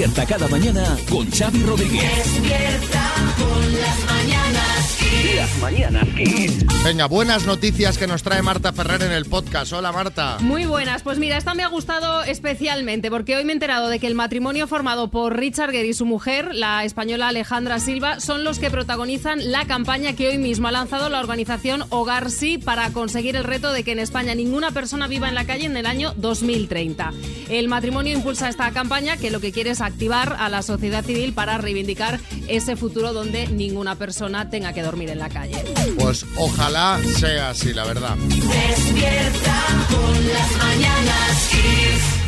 Despierta cada mañana con Xavi Rodríguez. Las mañanas Kiss. Venga, buenas noticias que nos trae Marta Ferrer en el podcast. Hola Marta. Muy buenas, pues mira, esta me ha gustado especialmente porque hoy me he enterado de que el matrimonio formado por Richard Gere y su mujer, la española Alejandra Silva, son los que protagonizan la campaña que hoy mismo ha lanzado la organización Hogar Sí para conseguir el reto de que en España ninguna persona viva en la calle en el año 2030. El matrimonio impulsa esta campaña que lo que quiere es activar a la sociedad civil para reivindicar ese futuro donde ninguna persona tenga que dormir en la calle. Pues ojalá sea así, la verdad. Despierta con las mañanas Kiss.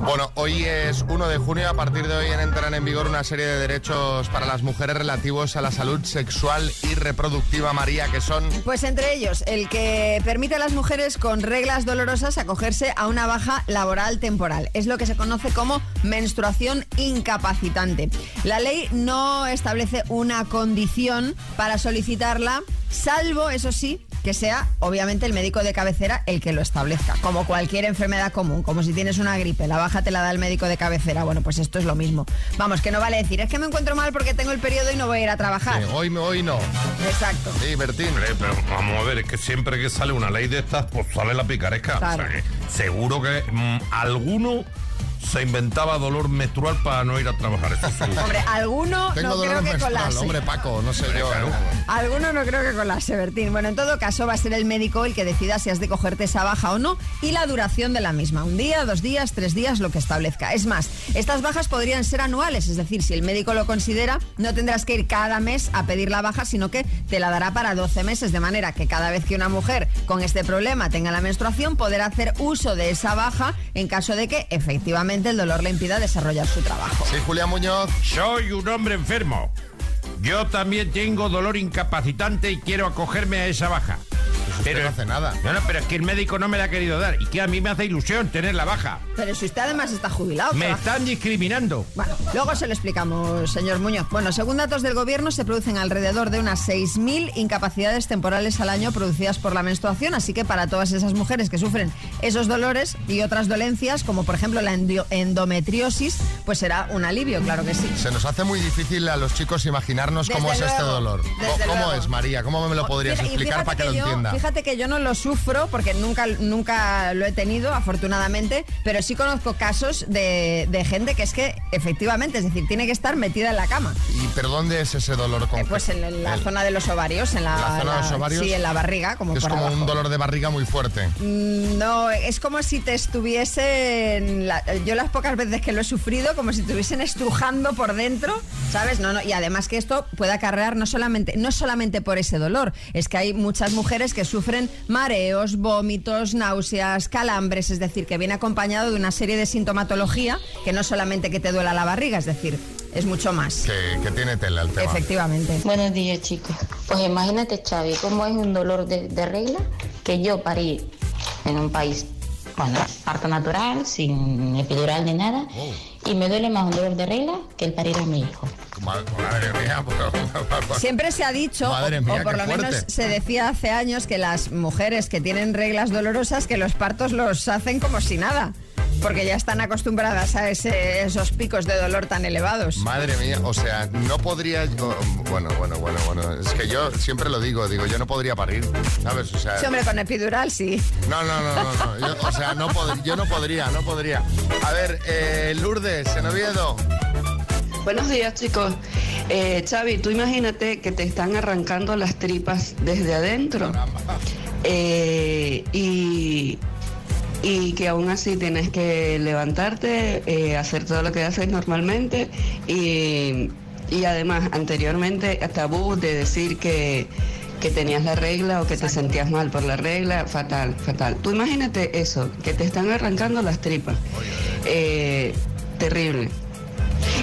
Bueno, hoy es 1 de junio. A partir de hoy entrarán en vigor una serie de derechos para las mujeres relativos a la salud sexual y reproductiva, María, que son... Pues entre ellos, el que permite a las mujeres con reglas dolorosas acogerse a una baja laboral temporal. Es lo que se conoce como menstruación incapacitante. La ley no establece una condición para solicitarla, salvo, eso sí, que sea obviamente el médico de cabecera el que lo establezca, como cualquier enfermedad común, como si tienes una gripe, la baja te la da el médico de cabecera, bueno, pues esto es lo mismo. Vamos, que no vale decir, es que me encuentro mal porque tengo el periodo y no voy a ir a trabajar. Sí, hoy, hoy no. Exacto. Sí, Bertín. Pero vamos a ver, es que siempre que sale una ley de estas, pues sale la picaresca. Claro. O sea, que seguro que mm, alguno se inventaba dolor menstrual para no ir a trabajar. Hombre, alguno Tengo no dolor creo que colase. hombre, Paco, no sé yo. Claro. ¿eh? Alguno no creo que con la Severtín. Bueno, en todo caso va a ser el médico el que decida si has de cogerte esa baja o no y la duración de la misma. Un día, dos días, tres días, lo que establezca. Es más, estas bajas podrían ser anuales, es decir, si el médico lo considera, no tendrás que ir cada mes a pedir la baja, sino que te la dará para 12 meses, de manera que cada vez que una mujer con este problema tenga la menstruación, podrá hacer uso de esa baja en caso de que efectivamente el dolor le impida desarrollar su trabajo. Sí, Julián Muñoz. Soy un hombre enfermo. Yo también tengo dolor incapacitante y quiero acogerme a esa baja. Usted no hace nada. No, no, pero es que el médico no me la ha querido dar y que a mí me hace ilusión tener la baja. Pero si usted además está jubilado, Me trabaja- están discriminando. Bueno, luego se lo explicamos, señor Muñoz. Bueno, según datos del gobierno, se producen alrededor de unas 6.000 incapacidades temporales al año producidas por la menstruación, así que para todas esas mujeres que sufren esos dolores y otras dolencias, como por ejemplo la endometriosis, pues será un alivio, claro que sí. Se nos hace muy difícil a los chicos imaginarnos cómo es este dolor. ¿Cómo luego. es, María? ¿Cómo me lo podrías explicar para que, lo yo- entienda? Fíjate que yo no lo sufro porque nunca, nunca lo he tenido, afortunadamente, pero sí conozco casos de, de gente que es que efectivamente, es decir, tiene que estar metida en la cama. ¿Y pero dónde es ese dolor Eh, concreto? Pues en la El- zona de los ovarios, en la, ¿La zona de los ovarios? Sí, en la barriga, como Es por como un abajo. dolor de barriga muy fuerte. Mm, No, es como si te estuviesen. la- yo las pocas veces que lo he sufrido, como si estuviesen estrujando por dentro, ¿sabes? No, no, y además que esto puede acarrear no solamente, no solamente por ese dolor, es que hay muchas mujeres que sufren mareos, vómitos, náuseas, calambres, es decir, que viene acompañado de una serie de sintomatología que no solamente que te duela la barriga, es decir, es mucho más. Que, que tiene tela el tema. Efectivamente. Buenos días, chicos. Pues imagínate, Xavi, cómo es un dolor de, de regla que yo parí en un país, bueno, parto natural, sin epidural ni nada, y me duele más un dolor de regla que el parir a mi hijo. Ma- Madre mía, Siempre se ha dicho, Madre o- mía, o por lo menos se decía hace años, que las mujeres que tienen reglas dolorosas, que los partos los hacen como si nada, porque ya están acostumbradas a ese- esos picos de dolor tan elevados. Madre mía, o sea, no podría. yo- Bueno, bueno, bueno, bueno. Es que yo siempre lo digo, digo, yo no podría parir, ¿sabes? O sea. Sí, hombre, con epidural sí. No, no, no, no, no. Yo, o sea, no pod- yo no podría, no podría. A ver, eh, Lourdes, en Oviedo. Buenos días chicos. Eh, Xavi, tú imagínate que te están arrancando las tripas desde adentro eh, y, y que aún así tienes que levantarte, eh, hacer todo lo que haces normalmente y, y además anteriormente tabú de decir que, que tenías la regla o que te sentías mal por la regla, fatal, fatal. Tú imagínate eso, que te están arrancando las tripas. Eh, terrible.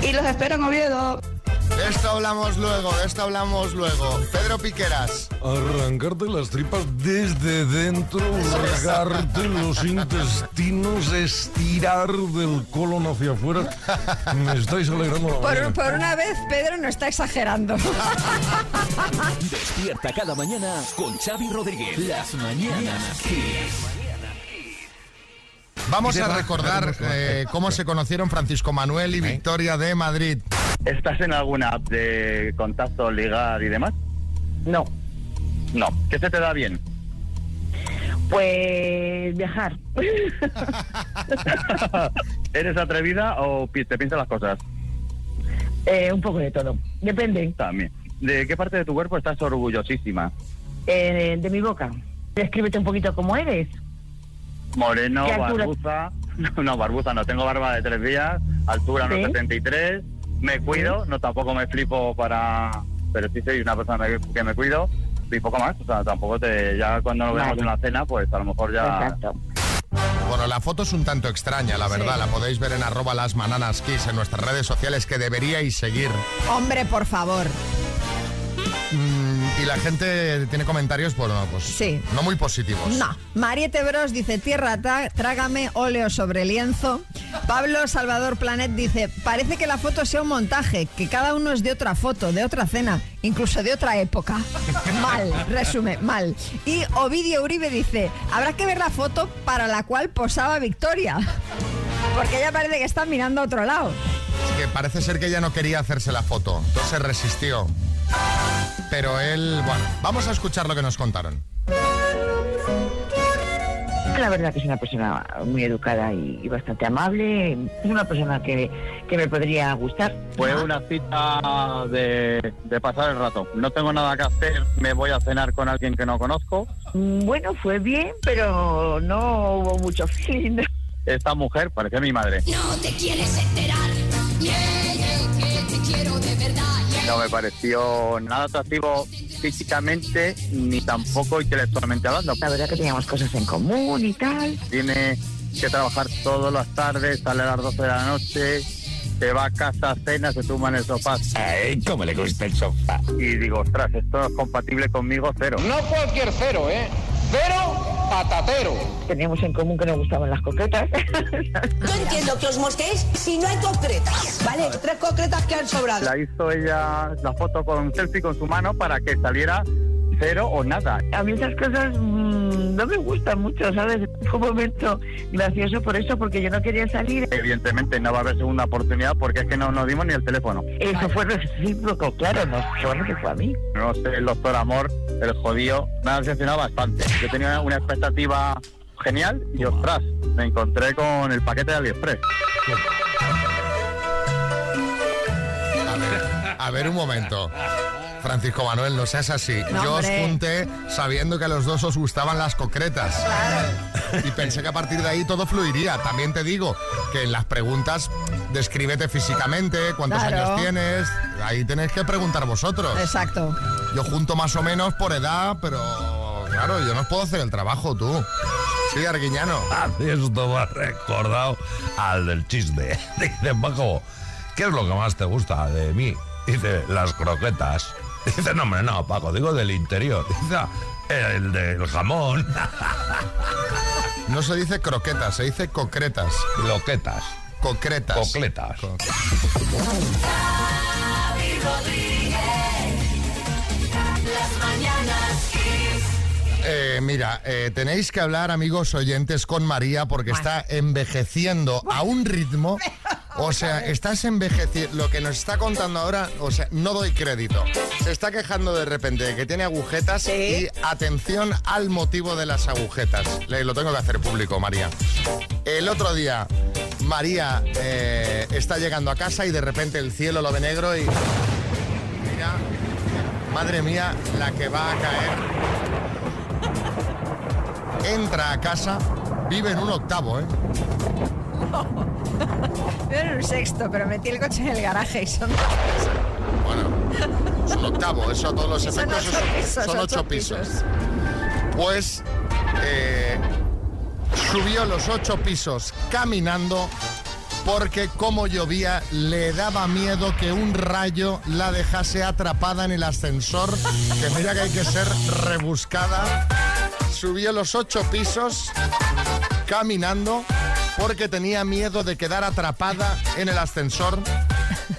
Y los espero en Oviedo. De esto hablamos luego, de esto hablamos luego. Pedro Piqueras. Arrancarte las tripas desde dentro, largarte los intestinos, estirar del colon hacia afuera. Me estáis alegrando la Por, por una vez, Pedro no está exagerando. Despierta cada mañana con Xavi Rodríguez. Las mañanas Kiss. Vamos a recordar eh, cómo se conocieron Francisco Manuel y Victoria de Madrid. ¿Estás en alguna app de contacto, ligar y demás? No. No. ¿Qué se te da bien? Pues viajar. ¿Eres atrevida o te piensas las cosas? Eh, un poco de todo. Depende. También. ¿De qué parte de tu cuerpo estás orgullosísima? Eh, de mi boca. Descríbete un poquito cómo eres. Moreno, barbuza. No, barbuza, no tengo barba de tres días, altura ¿Sí? 1,73. Me cuido, no tampoco me flipo para. Pero sí soy una persona que, que me cuido y poco más. O sea, tampoco te. Ya cuando nos vemos en la cena, pues a lo mejor ya. Exacto. Bueno, la foto es un tanto extraña, la verdad. La podéis ver en arroba las kiss en nuestras redes sociales que deberíais seguir. Hombre, por favor. Mm, y la gente tiene comentarios, bueno, pues Sí. no muy positivos. No. Mariette Bros dice, tierra, trágame óleo sobre lienzo. Pablo Salvador Planet dice, parece que la foto sea un montaje, que cada uno es de otra foto, de otra cena, incluso de otra época. mal, resume, mal. Y Ovidio Uribe dice, habrá que ver la foto para la cual posaba Victoria. Porque ella parece que está mirando a otro lado. Es que parece ser que ella no quería hacerse la foto, entonces resistió. Pero él, bueno, vamos a escuchar lo que nos contaron. La verdad que es una persona muy educada y, y bastante amable. Es una persona que, que me podría gustar. Fue una cita de, de pasar el rato. No tengo nada que hacer, me voy a cenar con alguien que no conozco. Mm, Bueno, fue bien, pero no hubo mucho feeling. Esta mujer parece mi madre. No te quieres enterar. Yeah, yeah, que te quiero de. No me pareció nada atractivo físicamente ni tampoco intelectualmente hablando. La verdad que teníamos cosas en común y tal. Tiene que trabajar todas las tardes, sale a las 12 de la noche, se va a casa, cena, se tumba en el sofá. Ay, cómo le gusta el sofá. Y digo, ostras, esto no es compatible conmigo, cero. No cualquier cero, ¿eh? Cero patatero. Teníamos en común que nos gustaban las coquetas. Yo entiendo que os mosquéis si no hay concretas. Vale, tres concretas que han sobrado. La hizo ella la foto con un selfie con su mano para que saliera cero o nada. A mí esas cosas mm, no me gustan mucho, ¿sabes? Fue un momento gracioso por eso, porque yo no quería salir. Evidentemente no va a haber segunda oportunidad porque es que no nos dimos ni el teléfono. Eso fue recíproco, claro, no solo que fue a mí. No sé, el doctor Amor, el jodido, me ha decepcionado bastante. Yo tenía una expectativa genial y ostras, me encontré con el paquete de AliExpress. A ver, a ver un momento. Francisco Manuel, no seas así. No, Yo os junté sabiendo que a los dos os gustaban las concretas. Y pensé que a partir de ahí todo fluiría. También te digo que en las preguntas descríbete físicamente, cuántos Claro. años tienes. Ahí tenéis que preguntar vosotros. Exacto. Yo junto más o menos por edad, pero claro, yo no os puedo hacer el trabajo, tú. Sí, Arguiñano. Esto me ha recordado al del chiste. Dice, Paco, ¿qué es lo que más te gusta de mí? Dice, las croquetas. Dice, no, hombre, no, Paco, digo del interior. Dice, "Ah, el del jamón. No se dice croquetas, se dice concretas. Loquetas. Concretas. Cocletas. Xavi Rodríguez. Las mañanas Kiss. Eh, mira, eh, tenéis que hablar, amigos oyentes, con María porque está envejeciendo a un ritmo. O sea, estás envejeciendo. Lo que nos está contando ahora, o sea, no doy crédito. Se está quejando de repente de que tiene agujetas y atención al motivo de las agujetas. Le, lo tengo que hacer público, María. El otro día, María eh, está llegando a casa y de repente el cielo lo ve negro y. Mira, madre mía, la que va a caer entra a casa, vive en un octavo, ¿eh? Yo en un sexto, pero metí el coche en el garaje y son... Bueno, es un octavo, eso a todos los Son efectos ocho es- pisos, son ocho ocho pisos. pisos. Pues eh, subió los ocho pisos caminando porque como llovía le daba miedo que un rayo la dejase atrapada en el ascensor, que mira que hay que ser rebuscada. Subió los ocho pisos caminando porque tenía miedo de quedar atrapada en el ascensor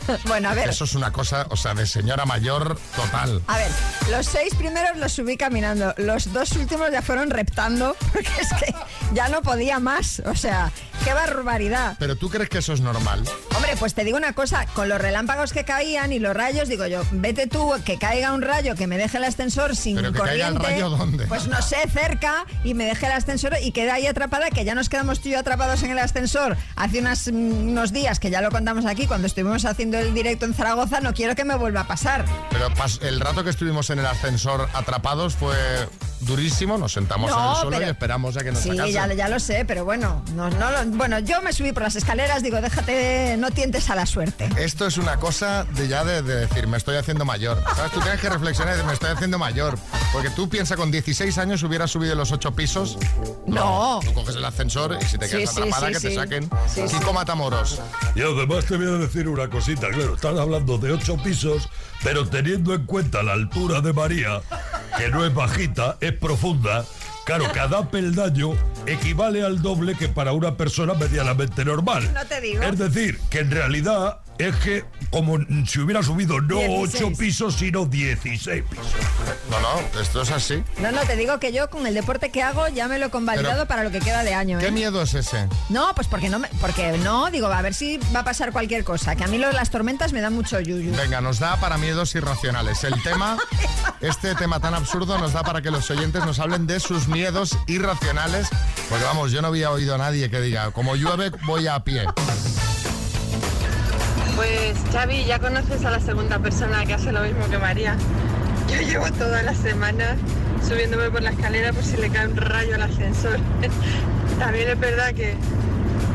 Bueno, a ver. Eso es una cosa, o sea, de señora mayor total. A ver, los seis primeros los subí caminando. Los dos últimos ya fueron reptando porque es que ya no podía más. O sea, qué barbaridad. Pero tú crees que eso es normal. Hombre, pues te digo una cosa, con los relámpagos que caían y los rayos, digo yo, vete tú, que caiga un rayo, que me deje el ascensor sin ¿Pero que caiga el corriente. rayo dónde? Pues no sé, cerca, y me deje el ascensor y queda ahí atrapada, que ya nos quedamos tú y yo atrapados en el ascensor hace unas, mm, unos días, que ya lo contamos aquí, cuando estuvimos haciendo el directo en Zaragoza, no quiero que me vuelva a pasar. Pero el rato que estuvimos en el ascensor atrapados fue durísimo. Nos sentamos en el No, suelo pero- y esperamos a que nos Sí, ya, ya lo sé, pero bueno, no, no lo- bueno, yo me subí por las escaleras, digo, déjate, no tientes a la suerte. Esto es una cosa de ya de, de decir, me estoy haciendo mayor. ¿Sabes? Tú tienes que reflexionar y decir, me estoy haciendo mayor. Porque tú piensas, con 16 años hubieras subido los 8 pisos. No. Tú coges el ascensor y si te Sí, quedas sí, atrapada, sí, que te sí. saquen. Sí, sí. Kiko Matamoros. Y además te voy a decir una cosita, claro, están hablando de ocho pisos, pero teniendo en cuenta la altura de María, que no es bajita, es profunda, claro, cada peldaño equivale al doble que para una persona medianamente normal. No te digo. Es decir, que en realidad es que como si hubiera subido no 16. 8 pisos, sino 16 pisos. No, no, esto es así. No, no, te digo que yo con el deporte que hago ya me lo he convalidado Pero- para lo que queda de año. ¿eh? ¿Qué miedo es ese? No, pues porque no, me- porque no, digo, a ver si va a pasar cualquier cosa. Que a mí lo de las tormentas me da mucho yuyu. Venga, nos da para miedos irracionales. El tema, este tema tan absurdo, nos da para que los oyentes nos hablen de sus miedos irracionales. Porque vamos, yo no había oído a nadie que diga, como llueve, voy a pie. Pues Xavi, ya conoces a la segunda persona que hace lo mismo que María. Yo llevo toda la semana subiéndome por la escalera por si le cae un rayo al ascensor. También es verdad que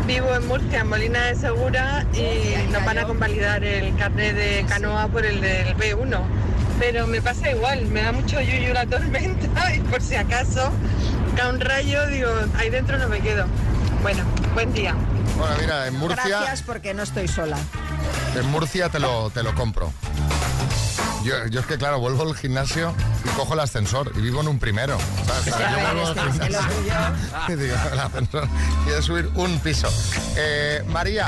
vivo en Murcia, en Molina de Segura, y nos van a convalidar el carnet de canoa por el del B1. Pero me pasa igual, me da mucho yuyu la tormenta y por si acaso cae un rayo, digo, ahí dentro no me quedo. Bueno, buen día. Bueno, mira, en Murcia, Gracias porque no estoy sola. En Murcia te lo, te lo compro. Yo, yo es que, claro, vuelvo al gimnasio y cojo el ascensor y vivo en un primero. y digo, el ascensor, quiero subir un piso. Eh, María,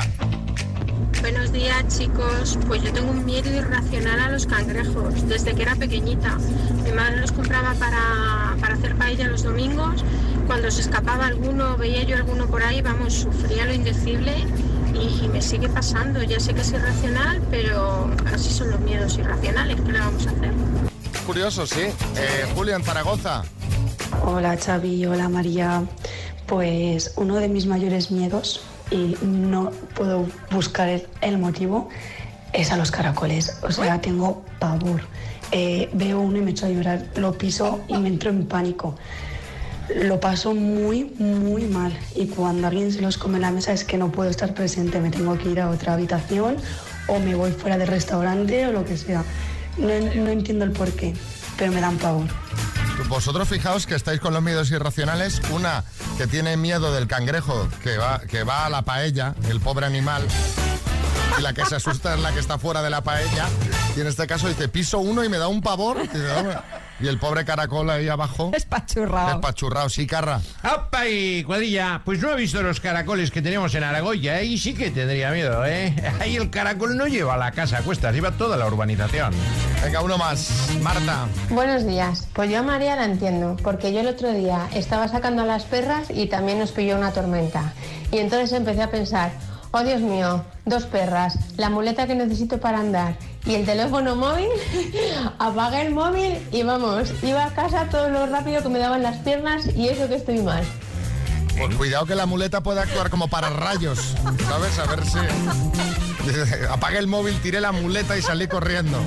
Buenos días chicos, pues yo tengo un miedo irracional a los cangrejos desde que era pequeñita. Mi madre los compraba para, para hacer paella los domingos. Cuando se escapaba alguno, veía yo alguno por ahí, vamos, sufría lo indecible y, me sigue pasando. Ya sé que es irracional, pero así son los miedos irracionales. ¿Qué le vamos a hacer? curioso, sí. Eh, Julio, en Zaragoza. Hola Xavi, hola María. Pues uno de mis mayores miedos, y no puedo buscar el, el motivo, es a los caracoles. O sea, tengo pavor. Eh, veo uno y me echo a llorar, lo piso y me entro en pánico. Lo paso muy, muy mal. Y cuando alguien se los come en la mesa es que no puedo estar presente. Me tengo que ir a otra habitación o me voy fuera del restaurante o lo que sea. No, no entiendo el por qué, pero me dan pavor. Vosotros fijaos que estáis con los miedos irracionales. Una que tiene miedo del cangrejo que va, que va a la paella, el pobre animal. Y la que se asusta es la que está fuera de la paella. Y en este caso dice, piso uno y me da un pavor. Y el pobre caracol ahí abajo. Espachurrado. Espachurrado, sí, carra. ¡Opa y cuadrilla! Pues no he visto los caracoles que tenemos en Aragoya, ¿eh? Y sí que tendría miedo, ¿eh? Ahí el caracol no lleva la casa a cuestas, lleva toda la urbanización. Venga, uno más. Marta. Buenos días. Pues yo a María la entiendo, porque yo el otro día estaba sacando a las perras y también nos pilló una tormenta. Y entonces empecé a pensar, oh Dios mío, dos perras, la muleta que necesito para andar y el teléfono móvil, apagué el móvil y vamos, iba a casa todo lo rápido que me daban las piernas y eso que estoy mal. Pues cuidado que la muleta puede actuar como para rayos. ¿Sabes? A ver si. Apague el móvil, tiré la muleta y salí corriendo.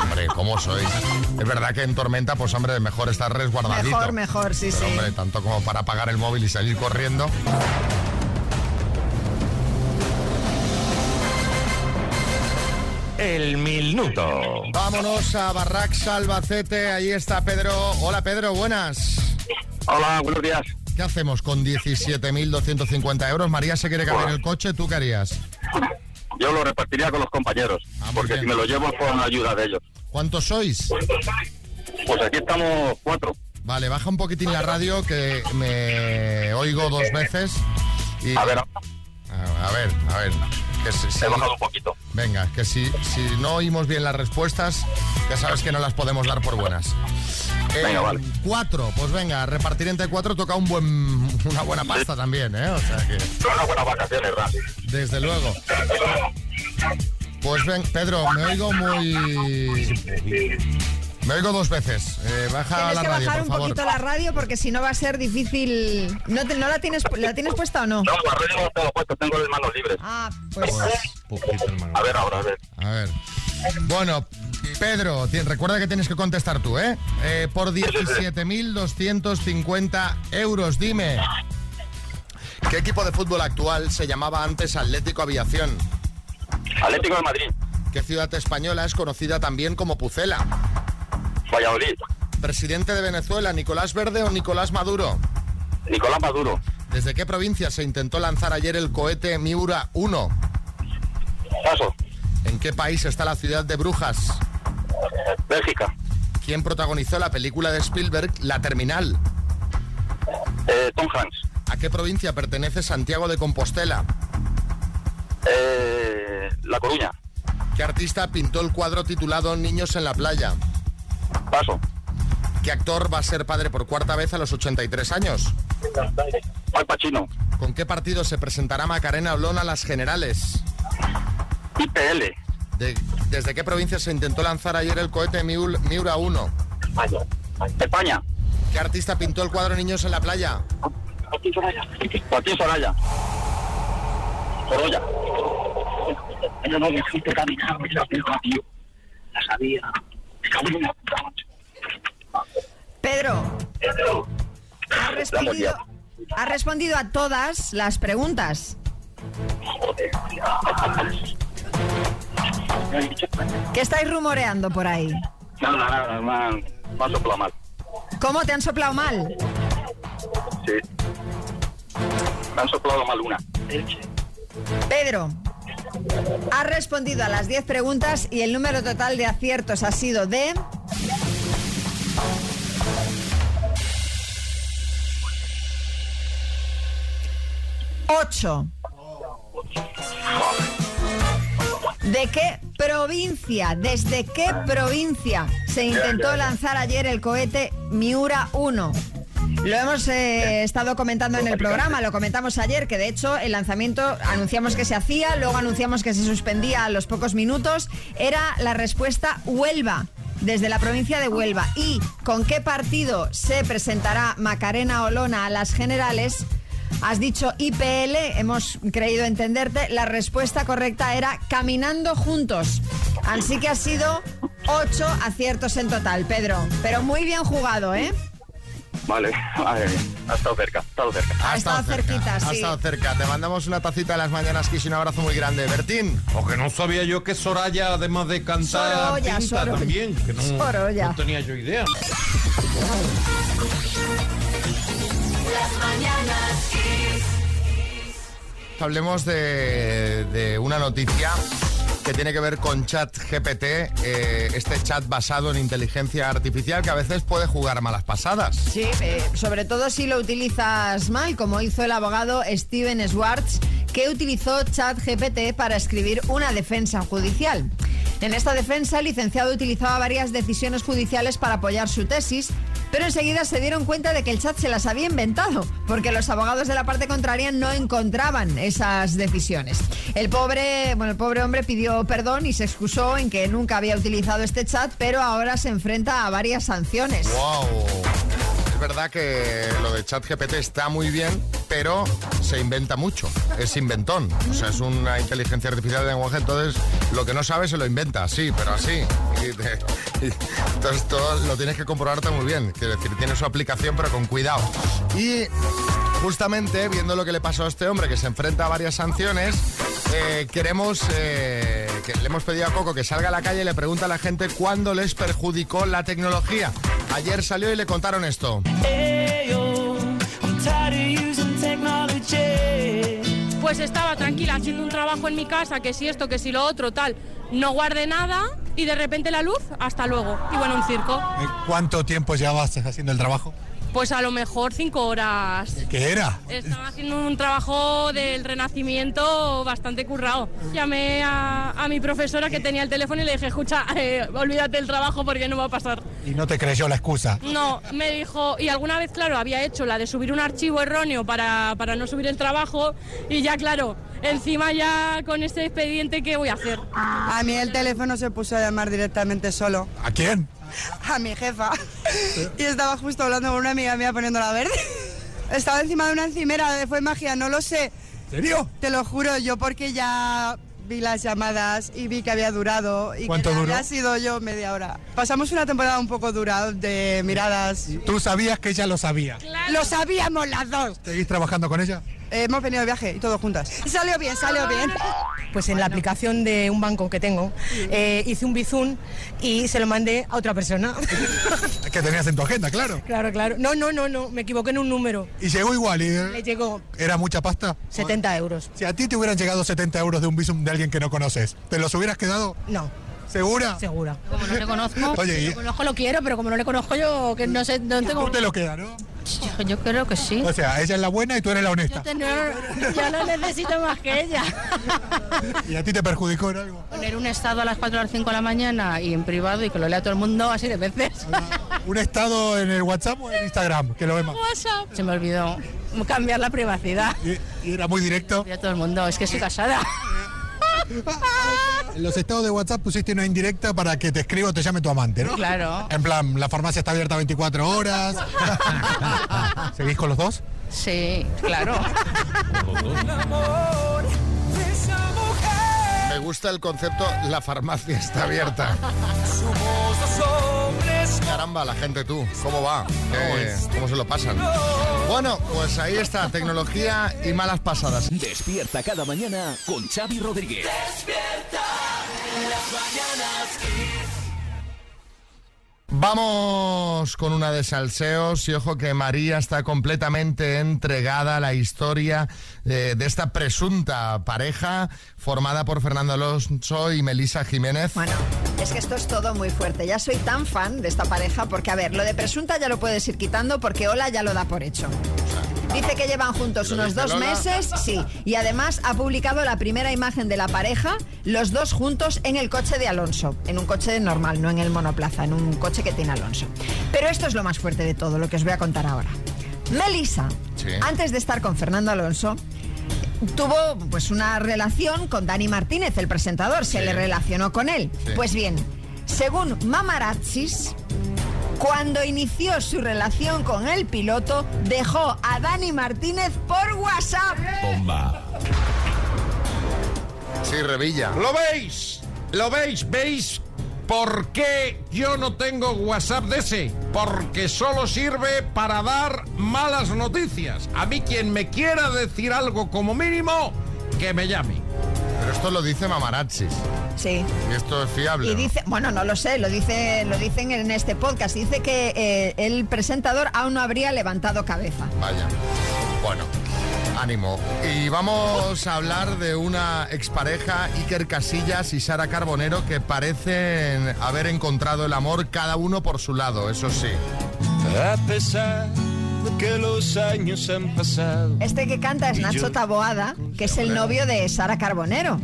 Hombre, ¿cómo sois? Es verdad que en tormenta, pues hombre, mejor estar resguardadito. Mejor, mejor, sí, Pero, sí. hombre, tanto como para apagar el móvil y salir corriendo. El minuto. Vámonos a Barrax, Albacete. Ahí está Pedro. Hola, Pedro, buenas. Hola, buenos días. ¿Qué hacemos con 17.250 euros? María se quiere cambiar el coche, ¿tú qué harías? Yo lo repartiría con los compañeros, porque si me lo llevo con la ayuda de ellos. ¿Cuántos sois? Pues aquí estamos cuatro. Vale, baja un poquitín la radio que me oigo dos veces. Y... A ver. A, a ver, a ver. Que si, si- He bajado un poquito. Venga, que si, si no oímos bien las respuestas, ya sabes que no las podemos dar por buenas. Eh, Venga, vale. Cuatro, pues venga, repartir entre cuatro toca un buen, una buena pasta también, ¿eh? O sea que, unas buenas vacaciones, desde luego. Pues ven, Pedro, me oigo muy... Me oigo dos veces. Eh, baja Tienes la que radio, bajar por un favor. poquito la radio porque si no va a ser difícil. ¿No, te- no la, tienes, la tienes puesta o no? No, la radio no la tengo puesta, tengo las manos libres. Ah, pues. A ver, ahora, a ver. A ver. Bueno, Pedro, recuerda que tienes que contestar tú, ¿eh? Eh, por 17.250 euros, dime. ¿Qué equipo de fútbol actual se llamaba antes Atlético Aviación? Atlético de Madrid. ¿Qué ciudad española es conocida también como Pucela? Valladolid. ¿Presidente de Venezuela, Nicolás Verde o Nicolás Maduro? Nicolás Maduro. ¿Desde qué provincia se intentó lanzar ayer el cohete Miura 1? Paso. ¿En qué país está la ciudad de Brujas? Bélgica. ¿Quién protagonizó la película de Spielberg, La Terminal? Eh, Tom Hanks. ¿A qué provincia pertenece Santiago de Compostela? Eh, la Coruña. ¿Qué artista pintó el cuadro titulado Niños en la playa? Paso. ¿Qué actor va a ser padre por cuarta vez a los 83 años? Al Pacino. ¿Con qué partido se presentará Macarena Olona a las generales? IPL. De- ¿Desde qué provincia se intentó lanzar ayer el cohete Miura 1? España. ¿Qué artista pintó el cuadro Niños en la playa? Joaquín Soraya. Joaquín Soraya. Sorolla. Yo no me la pelota, tío. La sabía. Me cago en la puta noche. Pedro, ¿has respondido, has respondido a todas las preguntas? ¿Qué estáis rumoreando por ahí? Nada, nada, me han, me han soplado mal. ¿Cómo te han soplado mal? Sí. Me han soplado mal una. Pedro, has respondido a las 10 preguntas y el número total de aciertos ha sido de... Ocho. ¿De qué provincia, desde qué provincia se intentó lanzar ayer el cohete Miura 1? Lo hemos eh, estado comentando en el programa, lo comentamos ayer, que de hecho el lanzamiento anunciamos que se hacía, luego anunciamos que se suspendía a los pocos minutos. Era la respuesta Huelva, desde la provincia de Huelva. ¿Y con qué partido se presentará Macarena Olona a las generales? Has dicho IPL, hemos creído entenderte. La respuesta correcta era Caminando Juntos. Así que ha sido ocho aciertos en total, Pedro. Pero muy bien jugado, ¿eh? Vale, mía. Ha estado cerca, ha estado cerca. Ha estado cerquita, Ha sí. estado cerca. Te mandamos una tacita de las mañanas, Kiss, y un abrazo muy grande. Bertín. O que no sabía yo que Soraya, además de cantar, Sorolla, pinta Sorolla. también. Que no, Sorolla. no tenía yo idea. Las mañanas Kiss. Hablemos de, de una noticia que tiene que ver con chat GPT, este chat basado en inteligencia artificial que a veces puede jugar malas pasadas. Sí, eh, sobre todo si lo utilizas mal, como hizo el abogado Steven Schwartz, que utilizó ChatGPT para escribir una defensa judicial. En esta defensa, el licenciado utilizaba varias decisiones judiciales para apoyar su tesis, pero enseguida se dieron cuenta de que el chat se las había inventado, porque los abogados de la parte contraria no encontraban esas decisiones. El pobre, bueno, el pobre hombre pidió perdón y se excusó en que nunca había utilizado este chat, pero ahora se enfrenta a varias sanciones. ¡Wow! Es verdad que lo de ChatGPT está muy bien, pero se inventa mucho. Es inventón. O sea, es una inteligencia artificial de lenguaje, entonces lo que no sabe se lo inventa, sí, pero así. Entonces todo lo tienes que comprobarte muy bien. Quiero decir, tiene su aplicación, pero con cuidado. Y justamente, viendo lo que le pasó a este hombre, que se enfrenta a varias sanciones, eh, queremos, eh, que le hemos pedido a Coco que salga a la calle y le pregunta a la gente cuándo les perjudicó la tecnología. Ayer salió y le contaron esto. Pues estaba tranquila haciendo un trabajo en mi casa, que si esto, que si lo otro, tal. No guardé nada y de repente la luz, hasta luego. Y bueno, un circo. ¿Cuánto tiempo llevabas haciendo el trabajo? Pues a lo mejor cinco horas. ¿Qué era? Estaba haciendo un trabajo del renacimiento bastante currado. Llamé a, a mi profesora que tenía el teléfono y le dije, escucha, eh, olvídate del trabajo porque no va a pasar. Y no te creyó la excusa. No, me dijo, y alguna vez, claro, había hecho la de subir un archivo erróneo para, para no subir el trabajo y ya, claro, encima ya con este expediente, ¿qué voy a hacer? A mí el teléfono se puso a llamar directamente solo. ¿A quién? A mi jefa. Y estaba justo hablando con una amiga mía poniéndola verde. Estaba encima de una encimera, fue magia, no lo sé. ¿Serio? Te lo juro, yo porque ya vi las llamadas y vi que había durado y ¿Cuánto que duró? había sido yo media hora. Pasamos una temporada un poco dura de miradas. Tú sabías que ella lo sabía. Lo sabíamos las dos. ¿Seguís trabajando con ella? Eh, hemos venido de viaje y todos juntas. Salió bien, salió bien. Pues en la aplicación de un banco que tengo, eh, hice un bizun y se lo mandé a otra persona. Es que tenías en tu agenda, claro. claro, claro. No, no, no, no, me equivoqué en un número. Y llegó igual. ¿Y Le llegó era mucha pasta? 70 euros. Si a ti te hubieran llegado 70 euros de un visum de alguien que no conoces, ¿te los hubieras quedado? No. ¿Segura? Segura. Como no le conozco, Oye, y- lo conozco, lo quiero, pero como no le conozco yo, que no sé, no tengo... Tú te lo quedas, ¿no? Yo, yo creo que sí. O sea, ella es la buena y tú eres la honesta. Yo, no, yo no necesito más que ella. ¿Y a ti te perjudicó en algo? Poner un estado a las 4 o las 5 de la mañana y en privado y que lo lea todo el mundo así de veces. ¿Un estado en el WhatsApp o en Instagram? Que lo ve más. WhatsApp. Se me olvidó cambiar la privacidad. ¿Y, y era muy directo? Y a todo el mundo, es que soy casada. En los estados de WhatsApp pusiste una indirecta para que te escriba o te llame tu amante, ¿no? Claro. En plan, la farmacia está abierta 24 horas. ¿Seguís con los dos? Sí, claro. Me gusta el concepto, la farmacia está abierta. Caramba, la gente tú, ¿cómo va? ¿Qué- ¿Cómo se lo pasan? Bueno, pues ahí está, tecnología y malas pasadas. Despierta cada mañana con Xavi Rodríguez. Vamos con una de salseos y ojo que María está completamente entregada a la historia eh, de esta presunta pareja formada por Fernando Alonso y Melisa Jiménez. Bueno, es que esto es todo muy fuerte. Ya soy tan fan de esta pareja porque, a ver, lo de presunta ya lo puedes ir quitando porque Ola ya lo da por hecho. Dice que llevan juntos ¿Lo unos dos Lola? meses, sí, y además ha publicado la primera imagen de la pareja, los dos juntos en el coche de Alonso, en un coche normal, no en el monoplaza, en un coche que tiene Alonso. Pero esto es lo más fuerte de todo, lo que os voy a contar ahora. Melissa, Sí. antes de estar con Fernando Alonso, tuvo pues una relación con Dani Martínez, el presentador, se le relacionó con él. Sí. Pues bien, según Mamarazzis, cuando inició su relación con el piloto, dejó a Dani Martínez por WhatsApp. Bomba. Sí, Revilla. ¿Lo veis? ¿Lo veis? ¿Veis por qué yo no tengo WhatsApp de ese? Porque solo sirve para dar malas noticias. A mí quien me quiera decir algo como mínimo, que me llame. Pero esto lo dice Mamarazzis. Sí. Y esto es fiable. Y ¿no? dice, bueno, no lo sé, lo dice, lo dicen en este podcast. Dice que eh, el presentador aún no habría levantado cabeza. Vaya. Bueno, ánimo. Y vamos a hablar de una expareja, Iker Casillas y Sara Carbonero, que parecen haber encontrado el amor cada uno por su lado, eso sí. A pesar de que los años han pasado. Este que canta es Nacho Taboada, que es el novio de Sara Carbonero.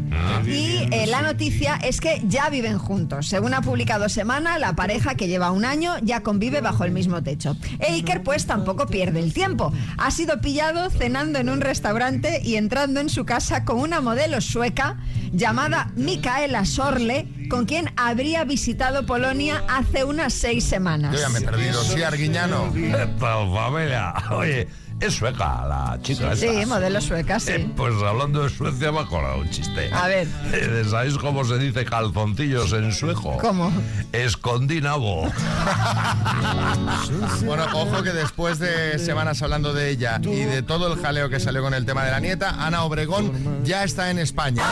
Y eh, la noticia es que ya viven juntos. Según ha publicado Semana, la pareja que lleva un año ya convive bajo el mismo techo. E Iker pues tampoco pierde el tiempo. Ha sido pillado cenando en un restaurante y entrando en su casa con una modelo sueca llamada Micaela Sorle, con quien habría visitado Polonia hace unas seis semanas. Yo ya me he perdido. Sí, Arguiñano. Tal Oye, es sueca la chica esta. Sí, modelo sueca, sí. Eh, pues hablando de Suecia me ha un chiste. A ver. Eh, ¿Sabéis cómo se dice calzoncillos en sueco? ¿Cómo? Escondí nabo. Bueno, ojo que después de semanas hablando de ella y de todo el jaleo que salió con el tema de la nieta, Ana Obregón ya está en España.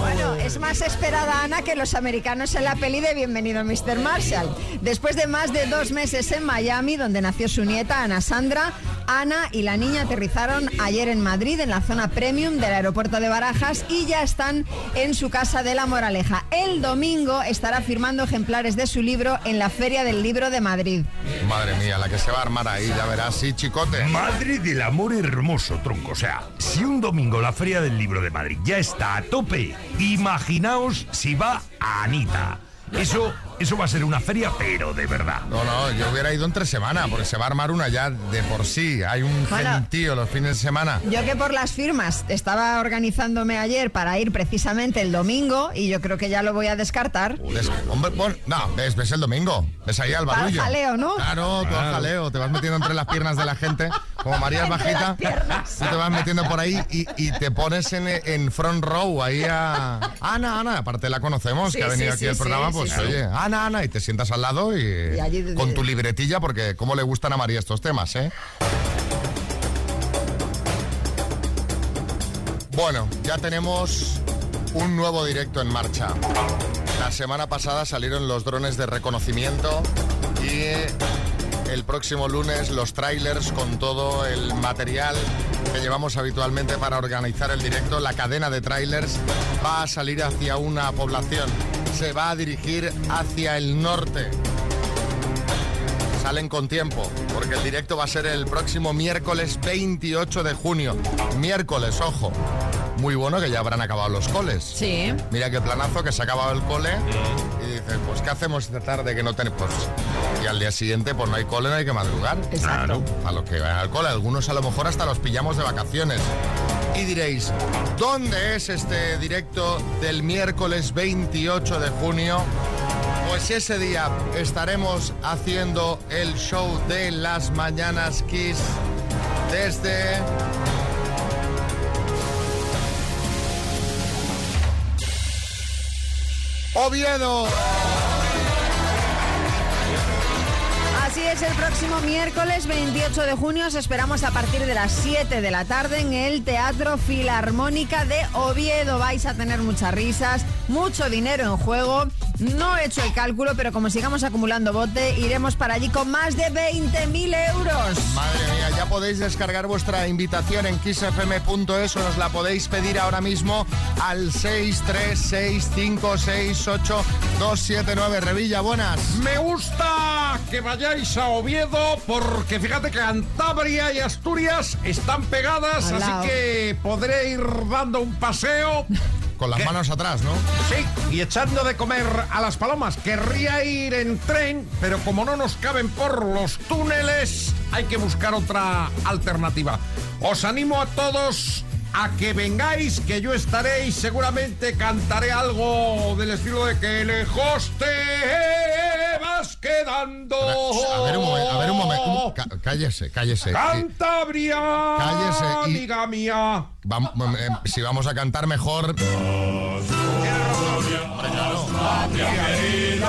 Bueno, es más esperada Ana que los americanos en la peli de Bienvenido Mr. Marshall. Después de más de dos meses en Miami, donde nació su nieta Ana Sandra, Ana y la niña aterrizaron ayer en Madrid, en la zona premium del aeropuerto de Barajas, y ya están en su casa de la Moraleja. El domingo estará firmando ejemplares de su libro en la Feria del Libro de Madrid. Madre mía, la que se va a armar ahí, ya verás, sí, chicote. Madrid del amor hermoso, tronco. O sea, si un domingo la Feria del Libro de Madrid ya está a tope, imaginaos si va a Anita. Eso, eso va a ser una feria, pero de verdad. No, no, yo hubiera ido entre semana, porque se va a armar una ya de por sí. Hay un Bueno. gentío los fines de semana. Yo que por las firmas estaba organizándome ayer para ir precisamente el domingo y yo creo que ya lo voy a descartar. Des- hombre, bueno, no, ves, ves el domingo. Ves ahí al barullo. jaleo, ¿no? Claro, tú al jaleo. Te vas metiendo entre las piernas de la gente. Como María es bajita, piernas. tú te vas metiendo por ahí y, y te pones en, en front row ahí a... Ana, Ana, aparte la conocemos, Sí, que ha venido sí, aquí sí, al programa, sí, pues sí, sí. oye, Ana, Ana, y te sientas al lado y, Y allí de- con tu libretilla, porque cómo le gustan a María estos temas, ¿eh? Bueno, ya tenemos un nuevo directo en marcha. La semana pasada salieron los drones de reconocimiento y el próximo lunes los trailers con todo el material que llevamos habitualmente para organizar el directo. La cadena de trailers va a salir hacia una población. Se va a dirigir hacia el norte. Salen con tiempo, porque el directo va a ser el próximo miércoles 28 de junio. Miércoles, ojo. Muy bueno que ya habrán acabado los coles. Sí. Mira qué planazo que se ha acabado el cole y dices, pues ¿qué hacemos esta tarde que no tenemos? Pues, y al día siguiente pues no hay cole, no hay que madrugar. Exacto. A los que van al cole, algunos a lo mejor hasta los pillamos de vacaciones. Y diréis, ¿dónde es este directo del miércoles 28 de junio? Pues ese día estaremos haciendo el show de las Mañanas Kiss desde Oviedo. Es, el próximo miércoles 28 de junio os esperamos a partir de las 7 de la tarde en el Teatro Filarmónica de Oviedo. Vais a tener muchas risas, mucho dinero en juego. No he hecho el cálculo, pero como sigamos acumulando bote, iremos para allí con más de 20.000 euros. Madre mía, ya podéis descargar vuestra invitación en kissfm.es o nos la podéis pedir ahora mismo al 636568279. Revilla, buenas. Me gusta que vayáis a Oviedo porque fíjate que Cantabria y Asturias están pegadas, así que podré ir dando un paseo. Con las manos atrás, ¿no? Sí, y echando de comer a las palomas. Querría ir en tren, pero como no nos caben por los túneles, hay que buscar otra alternativa. Os animo a todos a que vengáis, que yo estaré y seguramente cantaré algo del estilo de que lejos te quedando. A ver un momento, a ver un momento. Cá- Cállese, cállese. Cantabria, Cállese y- amiga mía. Vam- eh, si vamos a cantar mejor. Porque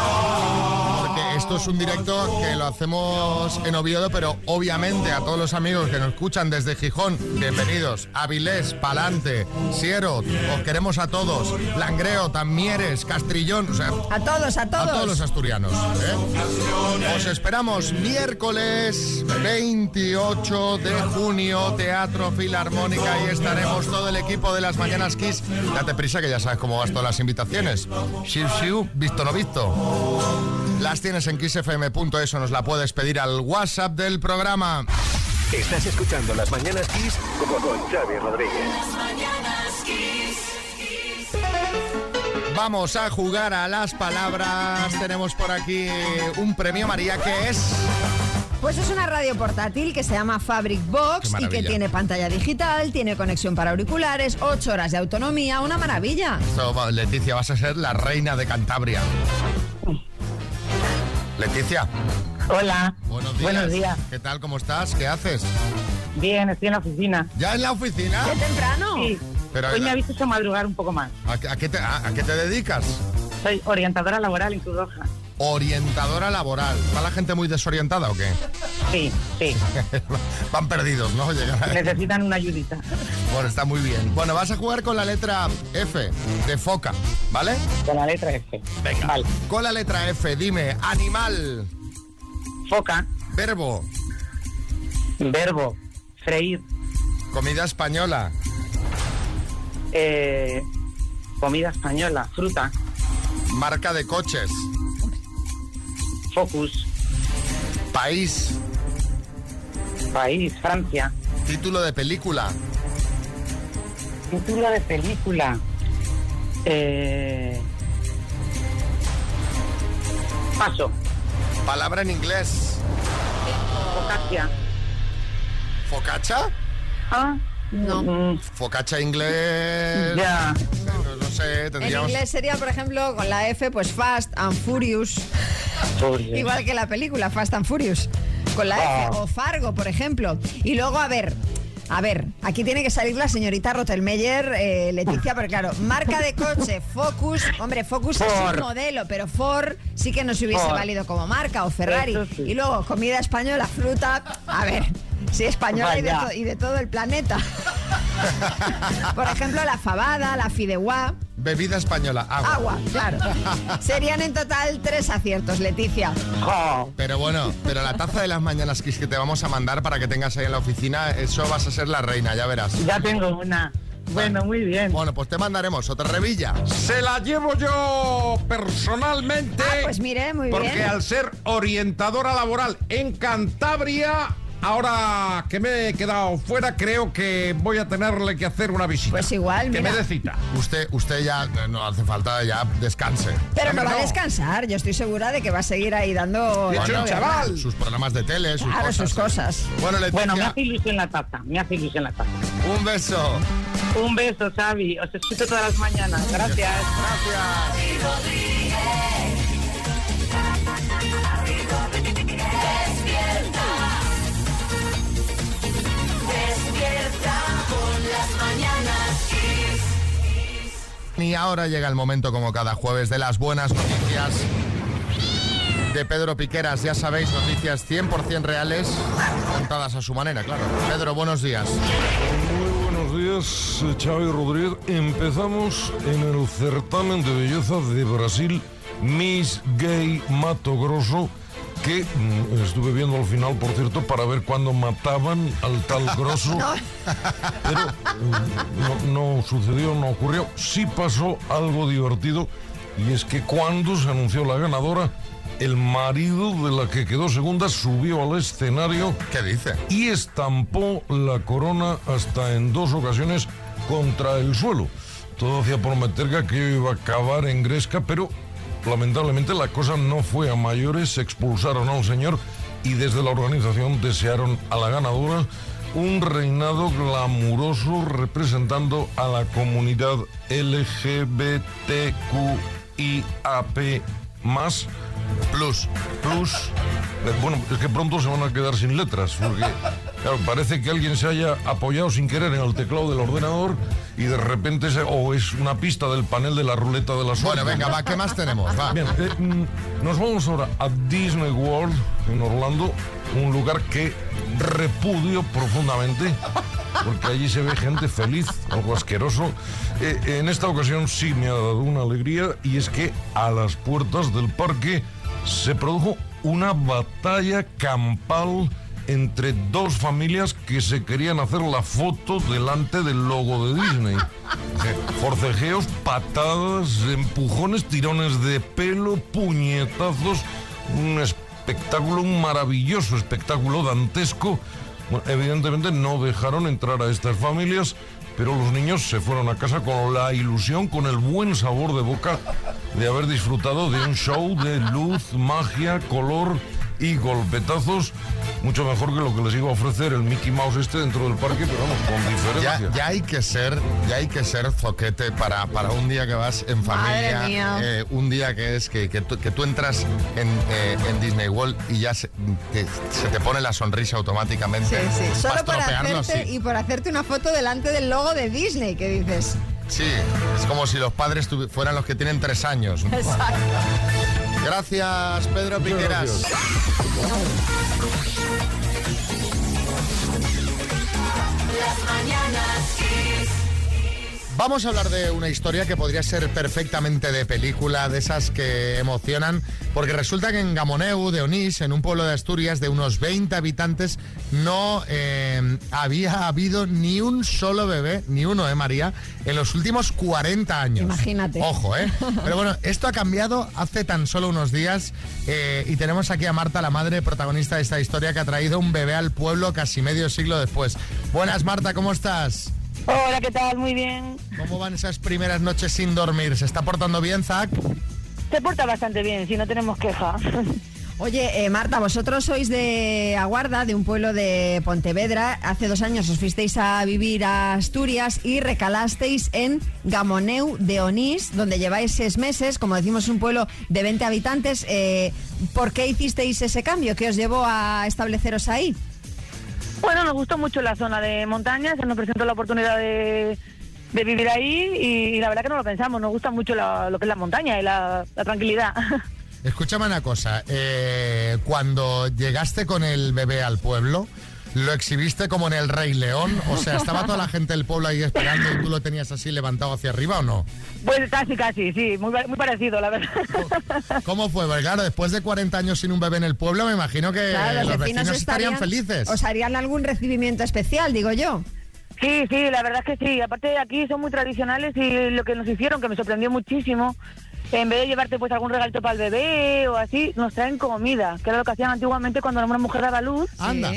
esto es un directo que lo hacemos en Oviedo, pero obviamente a todos los amigos que nos escuchan desde Gijón, bienvenidos. Avilés, Palante, Siero, os queremos a todos. Langreo, Tamieres, Castrillón, o sea, A todos, a todos. a todos los asturianos. ¿eh? Os esperamos miércoles 28 de junio, Teatro Filarmónica, y estaremos todo el equipo de las Mañanas Kiss. Date prisa que ya sabes cómo vas todas las invitaciones. Shiu, shiu, visto no visto. Las tienes en kissfm.eso, nos la puedes pedir al WhatsApp del programa. Estás escuchando Las Mañanas Kiss con, con Xavi Rodríguez. Vamos a jugar a las palabras. Tenemos por aquí un premio María que es... Pues es una radio portátil que se llama Fabric Box y que tiene pantalla digital, tiene conexión para auriculares, 8 horas de autonomía, una maravilla. Va- Leticia, vas a ser la reina de Cantabria. Leticia. Hola. Buenos días. Buenos días. ¿Qué tal? ¿Cómo estás? ¿Qué haces? Bien, estoy en la oficina. ¿Ya en la oficina? ¡Qué temprano! Sí. Pero, Hoy me habéis hecho madrugar un poco más. ¿A, qué- a qué te, a- a qué te dedicas? Soy orientadora laboral en Cruz Roja. Orientadora laboral. ¿Va la gente muy desorientada o qué? Sí, sí. Van perdidos, ¿no? Llegan Necesitan una ayudita. Bueno, está muy bien. Bueno, vas a jugar con la letra F de foca, ¿vale? Con la letra F. Venga. Vale. Con la letra F, dime, animal. Foca. Verbo. Verbo. Freír. Comida española. Eh, comida española. Fruta. Marca de coches. Focus. País. País. Francia. Título de película. Título de película. Eh, paso. Palabra en inglés. Focaccia. ¿Focacha? Ah, no. Focacha inglés. Ya. No En inglés sería, por ejemplo, con la F, pues Fast and Furious. Igual que la película Fast and Furious. Con la F. Ah. O Fargo, por ejemplo. Y luego, a ver. A ver, aquí tiene que salir la señorita Rottelmeyer, eh, Leticia, porque claro, marca de coche, Focus, hombre, Focus es un modelo, pero Ford sí que nos hubiese Ford. valido como marca, o Ferrari. Sí. Y luego, comida española, fruta, a ver, sí, española y de, y de todo el planeta. Por ejemplo, la fabada, la fideuá. Bebida española. Agua. Agua, claro. Serían en total tres aciertos, Leticia. Pero bueno, pero la taza de las mañanas Kiss que te vamos a mandar para que tengas ahí en la oficina, eso vas a ser la reina, ya verás. Ya tengo una. Bueno, muy bien. Bueno, pues te mandaremos otra revilla. Se la llevo yo personalmente. pues mire, muy porque bien. al ser orientadora laboral en Cantabria, ahora que me he quedado fuera, creo que voy a tenerle que hacer una visita. Pues igual, Que mira. me dé cita. Usted, usted ya no hace falta, ya descanse. Pero no va a descansar, yo estoy segura de que va a seguir ahí dando... Chaval. Sus programas de tele, sus Claro, cosas. sus cosas. Bueno, Leticia, Bueno, me hace ilusión la taza. Me hace ilusión la taza. un beso. Un beso, Xavi. Os escucho todas las mañanas. Gracias. Despierta Y ahora llega el momento, como cada jueves, de las buenas noticias de Pedro Piqueras. Ya sabéis, noticias 100% reales, contadas a su manera, claro. Pedro, buenos días. Muy buenos días, Xavi Rodríguez. Empezamos en el certamen de belleza de Brasil, Miss Gay Mato Grosso, que mm, estuve viendo al final, por cierto, para ver cuándo mataban al tal Grosso. Pero mm, no, no sucedió, no ocurrió. Sí pasó algo divertido, y es que cuando se anunció la ganadora, el marido de la que quedó segunda subió al escenario. ¿Qué dice? Y estampó la corona hasta en dos ocasiones contra el suelo. Todo hacía prometer que aquello iba a acabar en Gresca, pero lamentablemente la cosa no fue a mayores. Se expulsaron al señor y desde la organización desearon a la ganadora un reinado glamuroso representando a la comunidad LGBTQIAP más Plus. plus. Bueno, es que pronto se van a quedar sin letras, porque claro, parece que alguien se haya apoyado sin querer en el teclado del ordenador y de repente se, o es una pista del panel de la ruleta de la suerte. Bueno, venga, va, ¿qué más tenemos? Va. Bien, eh, mm, nos vamos ahora a Disney World en Orlando, un lugar que repudio profundamente, porque allí se ve gente feliz, algo asqueroso. Eh, en esta ocasión sí me ha dado una alegría y es que a las puertas del parque se produjo una batalla campal entre dos familias que se querían hacer la foto delante del logo de Disney. Eh, Forcejeos, patadas, empujones, tirones de pelo, puñetazos, un espectáculo, un maravilloso espectáculo dantesco. Bueno, evidentemente no dejaron entrar a estas familias, pero los niños se fueron a casa con la ilusión, con el buen sabor de boca de haber disfrutado de un show de luz, magia, color y golpetazos, mucho mejor que lo que les iba a ofrecer el Mickey Mouse este dentro del parque, pero vamos, con diferencia. ya hay que ser, ya hay que ser zoquete para, para un día que vas en familia, eh, un día que es que, que, tú, que tú entras en, eh, en Disney World y ya se te, se te pone la sonrisa automáticamente. Sí, sí. para Solo estropearlo hacerte así. y por hacerte una foto delante del logo de Disney, que dices. Sí, es como si los padres fueran los que tienen tres años. Exacto. Gracias, Pedro Piqueras. Las mañanas. Vamos a hablar de una historia que podría ser perfectamente de película, de esas que emocionan, porque resulta que en Gamoneu de Onís, en un pueblo de Asturias de unos 20 habitantes, no eh, había habido ni un solo bebé, ni uno, ¿eh, María? En los últimos 40 años. Imagínate. Ojo, ¿eh? Pero bueno, esto ha cambiado hace tan solo unos días eh, y tenemos aquí a Marta, la madre protagonista de esta historia, que ha traído un bebé al pueblo casi medio siglo después. Buenas, Marta, ¿cómo estás? Hola, ¿qué tal? Muy bien. ¿Cómo van esas primeras noches sin dormir? ¿Se está portando bien, Zach? Se porta bastante bien, si no tenemos queja. Oye, eh, Marta, vosotros sois de Aguarda, de un pueblo de Pontevedra. Hace dos años os fuisteis a vivir a Asturias y recalasteis en Gamoneu de Onís, donde lleváis seis meses. Como decimos, un pueblo de 20 habitantes. Eh, ¿Por qué hicisteis ese cambio? ¿Qué os llevó a estableceros ahí? Bueno, nos gustó mucho la zona de montaña, se nos presentó la oportunidad de, vivir ahí y, la verdad que no lo pensamos, nos gusta mucho la- lo que es la montaña y la, la tranquilidad. Escúchame una cosa. eh, cuando llegaste con el bebé al pueblo, ¿lo exhibiste como en el Rey León? O sea, ¿estaba toda la gente del pueblo ahí esperando y tú lo tenías así levantado hacia arriba o no? Pues casi, casi, sí, muy, muy parecido, la verdad. ¿Cómo fue? Porque claro, después de 40 años sin un bebé en el pueblo, me imagino que Claro, los vecinos estarían, felices. Os harían algún recibimiento especial, digo yo. Sí, sí, la verdad es que sí. Aparte aquí son muy tradicionales y lo que nos hicieron, que me sorprendió muchísimo, en vez de llevarte pues algún regalito para el bebé o así, nos traen comida, que era lo que hacían antiguamente cuando una mujer daba luz. Anda.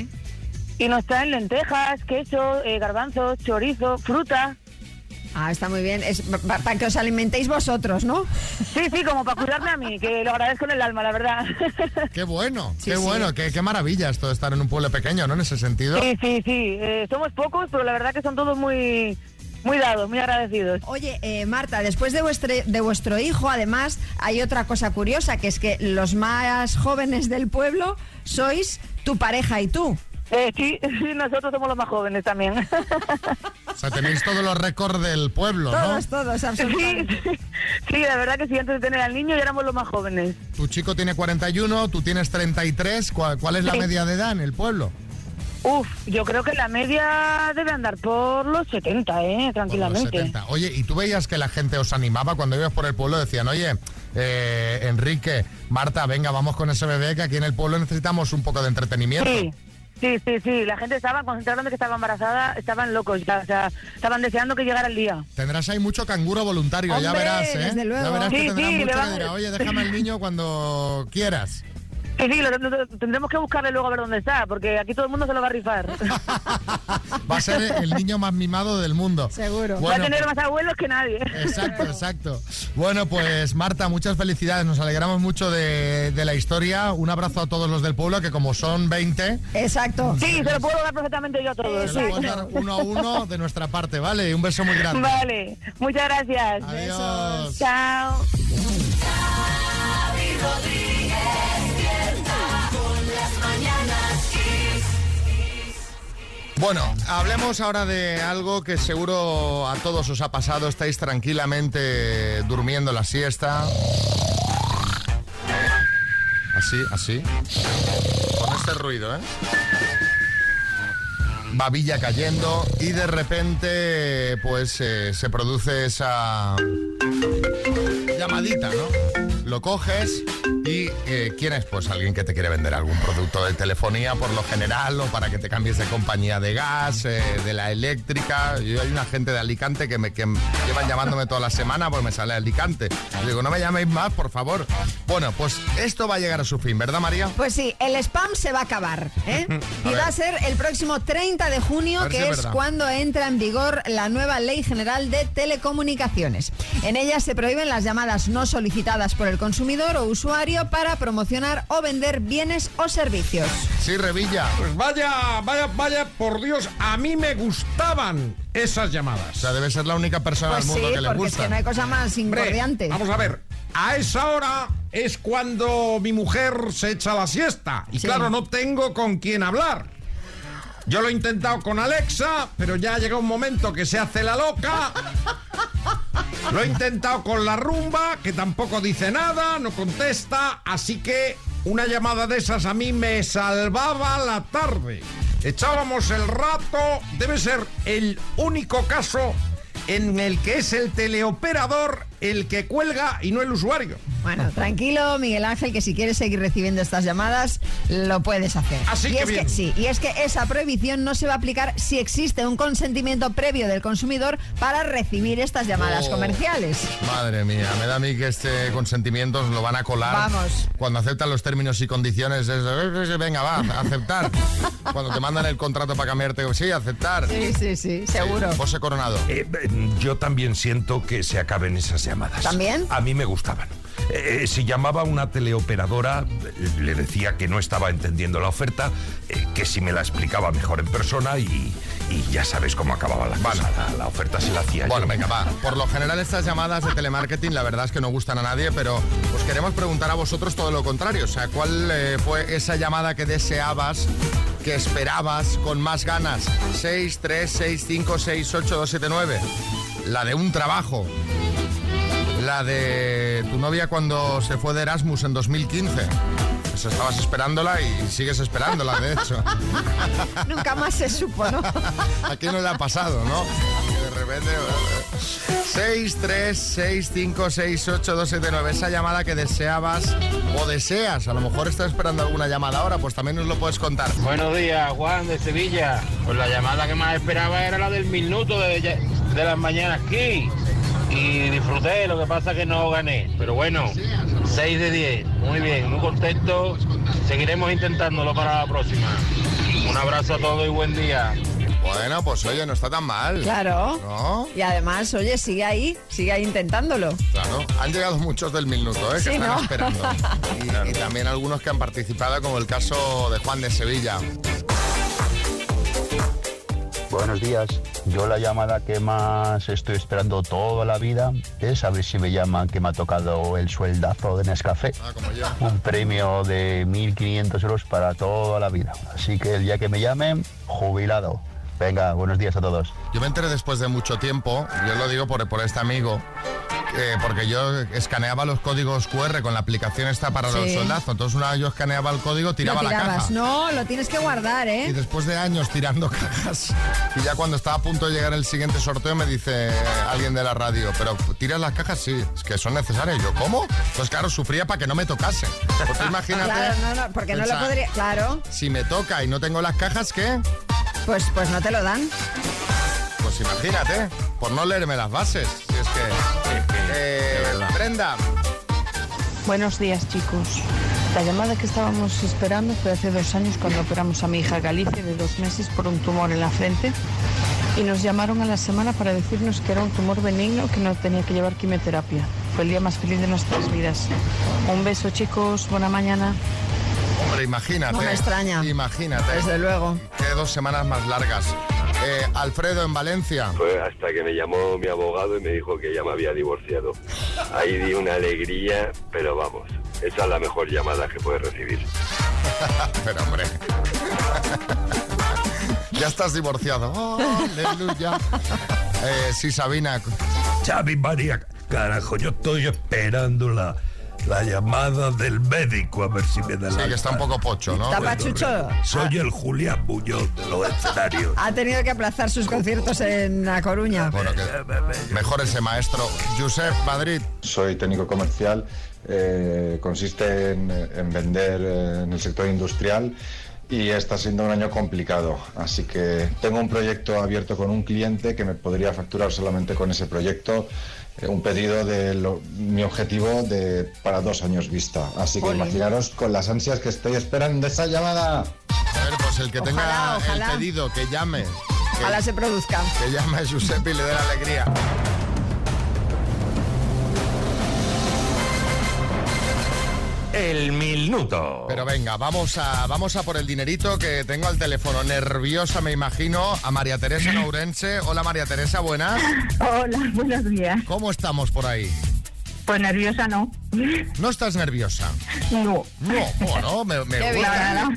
Y nos traen lentejas, queso, eh, garbanzos, chorizo, fruta. Ah, está muy bien. Es para que os alimentéis vosotros, ¿no? Sí, sí, como para cuidarme a mí, que lo agradezco en el alma, la verdad. Qué bueno, Sí, qué sí. bueno, qué, qué maravilla esto de estar en un pueblo pequeño, ¿no? En ese sentido. Sí, sí, sí. eh, somos pocos, pero la verdad que son todos muy, muy dados, muy agradecidos. Oye, eh, Marta, después de vuestro, de vuestro hijo, además, hay otra cosa curiosa, que es que los más jóvenes del pueblo sois tu pareja y tú. Eh, sí, sí, nosotros somos los más jóvenes también. O sea, tenéis todos los récords del pueblo, ¿no? Todos, todos, absolutamente. Sí, sí, la verdad que sí, antes de tener al niño ya éramos los más jóvenes. Tu chico tiene 41, tú tienes 33. ¿Cuál, cuál es la Sí. media de edad en el pueblo? Uf, yo creo que la media debe andar por los 70, ¿eh? Los Tranquilamente. 70. Oye, ¿y tú veías que la gente os animaba cuando ibas por el pueblo? Decían, oye, eh, Enrique, Marta, venga, vamos con ese bebé que aquí en el pueblo necesitamos un poco de entretenimiento. Sí, sí, sí, sí. La gente estaba, enteraron de que estaba embarazada, estaban locos ya. O sea, estaban deseando que llegara el día. Tendrás ahí mucho canguro voluntario, ya verás, ¿eh? desde luego. Ya verás Sí, que tendrás sí, le mucho que vamos- dirá, oye, déjame al niño cuando quieras. Sí, sí, lo- lo- lo- tendremos que buscarle luego a ver dónde está, porque aquí todo el mundo se lo va a rifar. Va a ser el niño más mimado del mundo. Seguro. va a tener más abuelos que nadie. Exacto, exacto. Bueno, pues Marta, muchas felicidades. Nos alegramos mucho de, de la historia. Un abrazo a todos los del pueblo, que como son 20, Exacto. Sí, se lo puedo dar perfectamente yo a todos. se lo sí. pueden dar uno a uno de nuestra parte, ¿vale? Un beso muy grande. Vale, muchas gracias. Adiós. Chao. Xavi Rodríguez Bueno, hablemos ahora de algo que seguro a todos os ha pasado. Estáis tranquilamente durmiendo la siesta. Así, así. Con este ruido, ¿eh? Babilla cayendo y de repente pues eh, se produce esa llamadita, ¿no? Lo coges y eh, ¿quién es? Pues alguien que te quiere vender algún producto de telefonía por lo general o para que te cambies de compañía de gas, eh, de la eléctrica. Yo hay una gente de Alicante que me que llevan llamándome toda la semana porque me sale Alicante. Y digo, no me llaméis más, por favor. Bueno, pues esto va a llegar a su fin, ¿verdad, María? Pues sí, el spam se va a acabar. ¿eh? A y va a ser el próximo 30 de junio, si que es es cuando entra en vigor la nueva Ley General de Telecomunicaciones. En ella se prohíben las llamadas no solicitadas por el consumidor o usuario para promocionar o vender bienes o servicios. Sí, Revilla. Pues vaya, vaya, vaya, por Dios, a mí me gustaban esas llamadas. O sea, debe ser la única persona Pues del sí, mundo que le es gusta. que no hay cosa más incordiante. Vamos a ver, a esa hora es cuando mi mujer se echa la siesta. Y Sí. claro, no tengo con quién hablar. Yo lo he intentado con Alexa, pero ya llega un momento que se hace la loca. Lo he intentado con la rumba, que tampoco dice nada, no contesta, así que una llamada de esas a mí me salvaba la tarde. Echábamos el rato, debe ser el único caso en el que es el teleoperador el que cuelga y no el usuario. Bueno, tranquilo, Miguel Ángel, que si quieres seguir recibiendo estas llamadas, lo puedes hacer. Así y que es bien. que sí, y es que esa prohibición no se va a aplicar si existe un consentimiento previo del consumidor para recibir estas llamadas Oh. comerciales. Madre mía, me da a mí que este consentimiento lo van a colar. Vamos. Cuando aceptan los términos y condiciones, es, venga, va, aceptar. Cuando te mandan el contrato para cambiarte, sí, aceptar. Sí, sí, sí, seguro. José Coronado. Eh, yo también siento que se acaben esas llamadas. ¿También? A mí me gustaban. Eh, si llamaba una teleoperadora, eh, le decía que no estaba entendiendo la oferta, eh, que si me la explicaba mejor en persona y, y ya sabes cómo acababa la cosa. La, la oferta se la hacía Bueno, yo. venga, va. Por lo general estas llamadas de telemarketing la verdad es que no gustan a nadie, pero os queremos preguntar a vosotros todo lo contrario. O sea, ¿cuál eh, fue esa llamada que deseabas, que esperabas con más ganas? 6, 3, 6, 5, 6, 8, 2, 7, 9. La de un trabajo. La de tu novia cuando se fue de Erasmus en 2015. Esa estabas esperándola y sigues esperándola, de hecho. Nunca más se supo, ¿no? ¿A quién no le ha pasado, no? De repente... 6, 3, 6, 5, 6, 8, 2, 7, 9. Esa llamada que deseabas o deseas. A lo mejor estás esperando alguna llamada ahora, pues también nos lo puedes contar. Buenos días, Juan de Sevilla. Pues la llamada que más esperaba era la del minuto de, de las mañanas aquí. Y disfruté, lo que pasa que no gané. Pero bueno, 6 de 10. Muy bien, muy contento. Seguiremos intentándolo para la próxima. Un abrazo a todos y buen día. Bueno, pues oye, no está tan mal. Claro. ¿No? Y además, oye, sigue ahí, sigue ahí intentándolo. Claro, han llegado muchos del minuto, ¿eh? que están ¿no? esperando. Y, y también algunos que han participado, como el caso de Juan de Sevilla. Buenos días. Yo la llamada que más estoy esperando toda la vida es a ver si me llaman que me ha tocado el sueldazo de Nescafé. Un premio de 1.500 euros para toda la vida. Así que el día que me llamen, jubilado. Venga, buenos días a todos. Yo me enteré después de mucho tiempo, yo lo digo por, por este amigo, eh, porque yo escaneaba los códigos QR con la aplicación esta para los Sí. soldazos. Entonces una vez yo escaneaba el código, tiraba no la caja. no, lo tienes que guardar, Y ¿eh? después de años tirando cajas, y ya cuando estaba a punto de llegar el siguiente sorteo me dice alguien de la radio, pero tiras las cajas, sí, es que son necesarias. Y yo, ¿cómo? Pues claro, sufría para que no me tocase. Pues tú imagínate. Claro, no, no, porque no lo podría. Claro, Si me toca y no tengo las cajas, ¿qué? Pues, pues no te lo dan. Pues imagínate, por no leerme las bases. Si es que. Eh, Brenda. Buenos días, chicos. La llamada que estábamos esperando fue hace dos años cuando operamos a mi hija Galicia de dos meses por un tumor en la frente y nos llamaron a la semana para decirnos que era un tumor benigno que no tenía que llevar quimioterapia. Fue el día más feliz de nuestras vidas. Un beso, chicos. Buena mañana. Hombre, imagínate. No me extraña. Imagínate. Desde luego. Qué dos semanas más largas. Eh, Alfredo en Valencia. Fue hasta que me llamó mi abogado y me dijo que ya me había divorciado. Ahí di una alegría, pero vamos, esa es la mejor llamada que puedes recibir. Pero hombre. ya estás divorciado. Oh, aleluya. Eh, sí, Sabina. Xavi María, carajo, yo estoy esperando la, la llamada del médico a ver si me da Sí, la que está un poco pocho, ¿no? ¿Está pachucho? Soy el Julián Muñoz de los escenarios. Ha tenido que aplazar sus conciertos en La Coruña. Bueno, que mejor ese maestro. Josep Madrid. Soy técnico comercial, eh, consiste en, en vender eh, en el sector industrial y está siendo un año complicado. Así que tengo un proyecto abierto con un cliente que me podría facturar solamente con ese proyecto un pedido de lo- mi objetivo de para dos años vista. Así que imaginaros con las ansias que estoy esperando esa llamada. A ver, pues el que Ojalá, tenga ojalá. el pedido, que llame. Que, Ojalá se produzca. que llame a Josep y le dé la alegría. El minuto. Pero venga, vamos a, vamos a por el dinerito que tengo al teléfono. Nerviosa, me imagino, a María Teresa en Ourense. Hola María Teresa, buenas. Hola, buenos días. ¿Cómo estamos por ahí? Pues nerviosa no. ¿No estás nerviosa? No. No, bueno, me, me gusta. bien. Nada.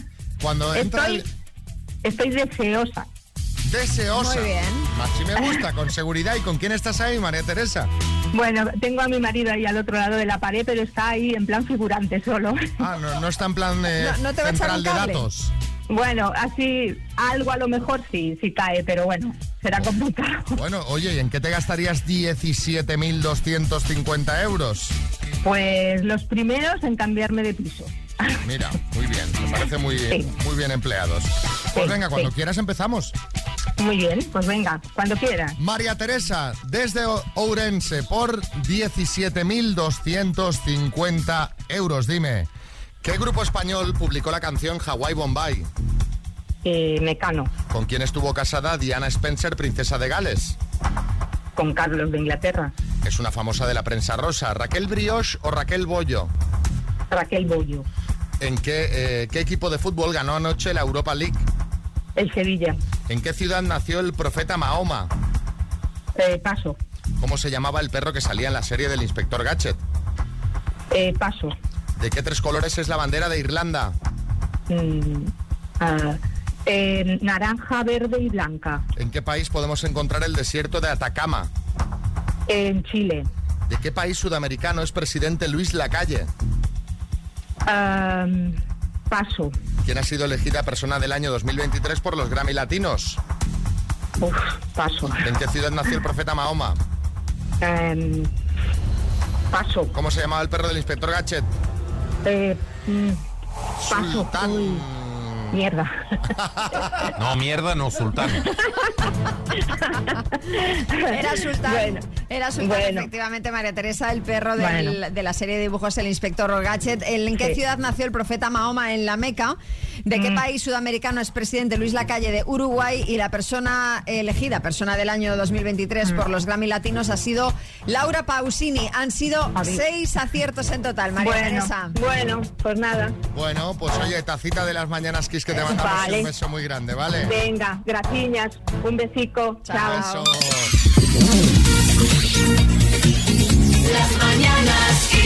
Cuando entra Estoy, el... estoy deseosa. Deseosa. Muy bien. Así me gusta, con seguridad. ¿Y con quién estás ahí, María Teresa? Bueno, tengo a mi marido ahí al otro lado de la pared, pero está ahí en plan figurante solo. Ah, no, no está en plan eh, No- no te central de datos. Bueno, así algo a lo mejor sí, sí cae, pero bueno, será complicado. Bueno, oye, ¿y en qué te gastarías 17.250 euros? Pues los primeros en cambiarme de piso. Mira, muy bien, me parece muy, Sí. muy bien empleados. Pues Sí, venga, cuando sí. quieras empezamos. Muy bien, pues venga, cuando quieras. María Teresa, desde Ourense, por 17.250 euros. Dime, ¿qué grupo español publicó la canción Hawaii Bombay? Eh, Mecano, ¿Con quién estuvo casada Diana Spencer, princesa de Gales? con Carlos de Inglaterra, Es una famosa de la prensa rosa. ¿Raquel Brioche o Raquel Bollo? Raquel Bollo, ¿En qué, eh, qué equipo de fútbol ganó anoche la Europa League? el Sevilla, ¿En qué ciudad nació el profeta Mahoma? eh, Paso, ¿Cómo se llamaba el perro que salía en la serie del inspector Gadget? eh, Paso, ¿De qué tres colores es la bandera de Irlanda? mm, ah, eh, naranja, verde y blanca, ¿En qué país podemos encontrar el desierto de Atacama? en Chile, ¿De qué país sudamericano es presidente Luis Lacalle? Paso, ¿Quién ha sido elegida persona del año 2023 por los Grammy Latinos? Uf, paso, ¿En qué ciudad nació el profeta Mahoma? Em, Paso, ¿Cómo se llamaba el perro del inspector Gadget? eh, mm, Paso, Uy, mierda. No, mierda, no, sultán. Era Sultán. Bueno, era Sultán, bueno. efectivamente, María Teresa, el perro del- Bueno. de la serie de dibujos El Inspector Gadget. ¿En qué Sí. ciudad nació el profeta Mahoma? En la Meca. ¿De qué Mm. país sudamericano es presidente Luis Lacalle de Uruguay? Y la persona elegida, persona del año 2023 Mm. por los Grammy Latinos, ha sido Laura Pausini. Han sido seis aciertos en total, María bueno, Teresa. bueno, pues nada. Bueno, pues oye, tacita de las mañanas Kiss que te mandamos vale. Un beso muy grande, ¿vale? Venga, graciñas. Un besico. Chao. Chao. Las mañanas